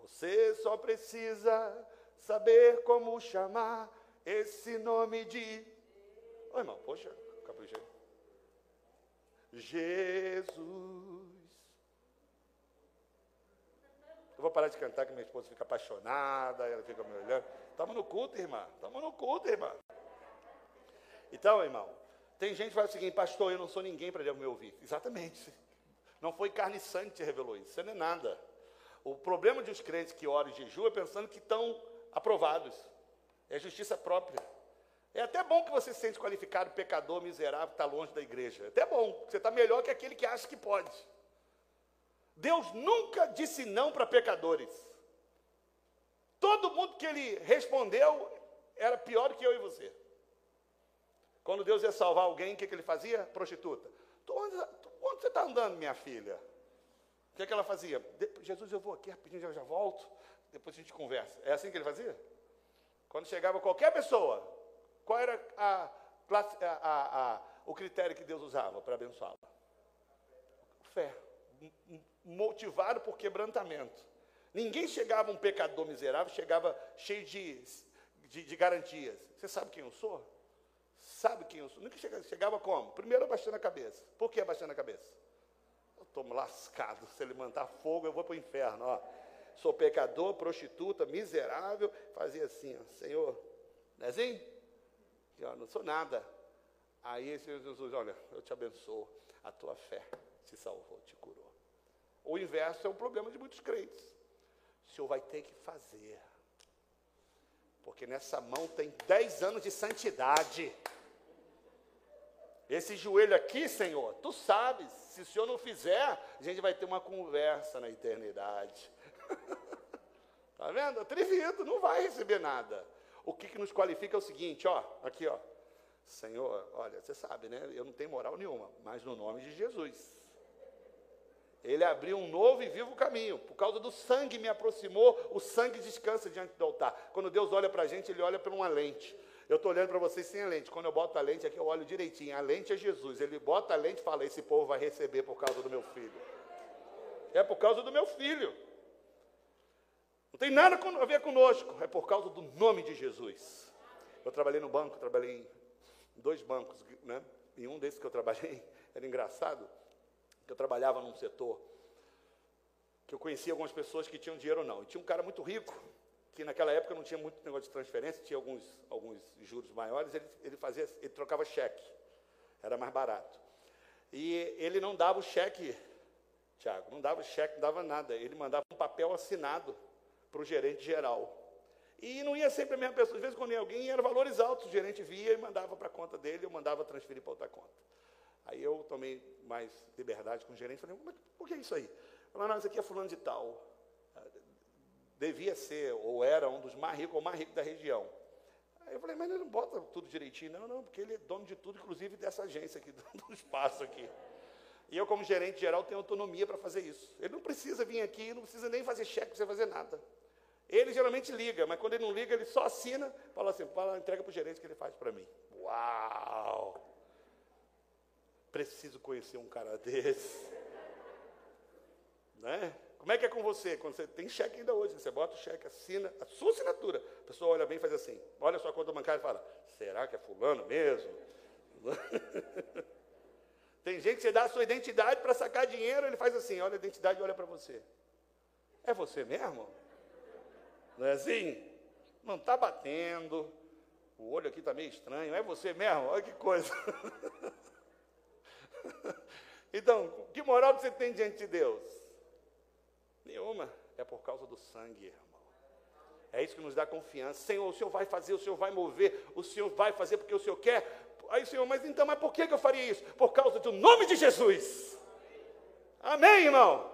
[SPEAKER 1] Você só precisa saber como chamar esse nome de. Ô irmão, poxa, caprichei. Jesus. Eu vou parar de cantar que minha esposa fica apaixonada, ela fica me olhando. Estamos no culto, irmã. Estamos no culto, irmã. Então, irmão, tem gente que fala o seguinte, pastor, eu não sou ninguém para me ouvir. Exatamente. Não foi carne e que revelou isso. Isso não é nada. O problema de os crentes que oram e jejuam é pensando que estão aprovados. É justiça própria. É até bom que você se sente qualificado, pecador, miserável, está longe da igreja. É até bom, você está melhor que aquele que acha que pode. Deus nunca disse não para pecadores. Todo mundo que ele respondeu era pior que eu e você. Quando Deus ia salvar alguém, o que, que ele fazia? Prostituta. Onde, onde você está andando, minha filha? O que, que ela fazia? Jesus, eu vou aqui rapidinho, já, já volto. Depois a gente conversa. É assim que ele fazia? Quando chegava qualquer pessoa, qual era a, a, a, o critério que Deus usava para abençoá-la? Fé. Motivado por quebrantamento. Ninguém chegava um pecador miserável, chegava cheio de, de, de garantias. Você sabe quem eu sou? Sabe quem eu sou? Nunca chegava, chegava como? Primeiro abaixando a cabeça. Por que abaixando a cabeça? Eu estou lascado. Se ele mandar fogo, eu vou para o inferno. Ó sou pecador, prostituta, miserável. Fazia assim, ó, Senhor, não é assim? Eu não sou nada. Aí Senhor Jesus, olha, eu te abençoo, a tua fé te salvou, te curou. O inverso é o problema de muitos crentes. O Senhor vai ter que fazer. Porque nessa mão tem 10 anos de santidade. Esse joelho aqui, Senhor, tu sabes, se o Senhor não fizer, a gente vai ter uma conversa na eternidade. Está vendo? Atrevido, não vai receber nada. O que, que nos qualifica é o seguinte, ó, aqui, ó. Senhor, olha, você sabe, né? Eu não tenho moral nenhuma, mas no nome de Jesus. Ele abriu um novo e vivo caminho. Por causa do sangue me aproximou, o sangue descansa diante do altar. Quando Deus olha para a gente, Ele olha por uma lente. Eu estou olhando para vocês sem a lente. Quando eu boto a lente aqui, eu olho direitinho. A lente é Jesus. Ele bota a lente e fala: Esse povo vai receber por causa do meu filho. É por causa do meu filho. Não tem nada a ver conosco. É por causa do nome de Jesus. Eu trabalhei no banco, trabalhei em dois bancos, né? E um desses que eu trabalhei era engraçado que eu trabalhava num setor que eu conhecia algumas pessoas que tinham dinheiro ou não. E tinha um cara muito rico, que naquela época não tinha muito negócio de transferência, tinha alguns, alguns juros maiores, ele, ele fazia, ele trocava cheque, era mais barato. E ele não dava o cheque, Tiago, não dava cheque, não dava nada. Ele mandava um papel assinado para o gerente geral. E não ia sempre a mesma pessoa. Às vezes, quando ia alguém, era valores altos, o gerente via e mandava para a conta dele, eu mandava transferir para outra conta. Aí eu tomei mais liberdade com o gerente, falei, mas por que isso aí? Falei, não, isso aqui é fulano de tal. Devia ser, ou era, um dos mais ricos, ou mais rico da região. Aí eu falei, mas ele não bota tudo direitinho. Não, não, porque ele é dono de tudo, inclusive dessa agência aqui, do espaço aqui. E eu, como gerente geral, tenho autonomia para fazer isso. Ele não precisa vir aqui, não precisa nem fazer cheque, não precisa fazer nada. Ele geralmente liga, mas quando ele não liga, ele só assina, fala assim, fala, entrega para o gerente que ele faz para mim. Uau! Preciso conhecer um cara desse. Né? Como é que é com você? Quando você tem cheque ainda hoje, você bota o cheque, assina, a sua assinatura. A pessoa olha bem e faz assim, olha a sua conta bancária e fala, será que é fulano mesmo? tem gente que você dá a sua identidade para sacar dinheiro, ele faz assim, olha a identidade e olha para você. É você mesmo? Não é assim? Não está batendo, o olho aqui está meio estranho, é você mesmo? Olha que coisa. então, que moral que você tem diante de Deus? Nenhuma. É por causa do sangue, irmão. É isso que nos dá confiança. Senhor, o Senhor vai fazer, o Senhor vai mover, o Senhor vai fazer porque o Senhor quer. Aí, Senhor, mas então, mas por que eu faria isso? Por causa do nome de Jesus. Amém, irmão?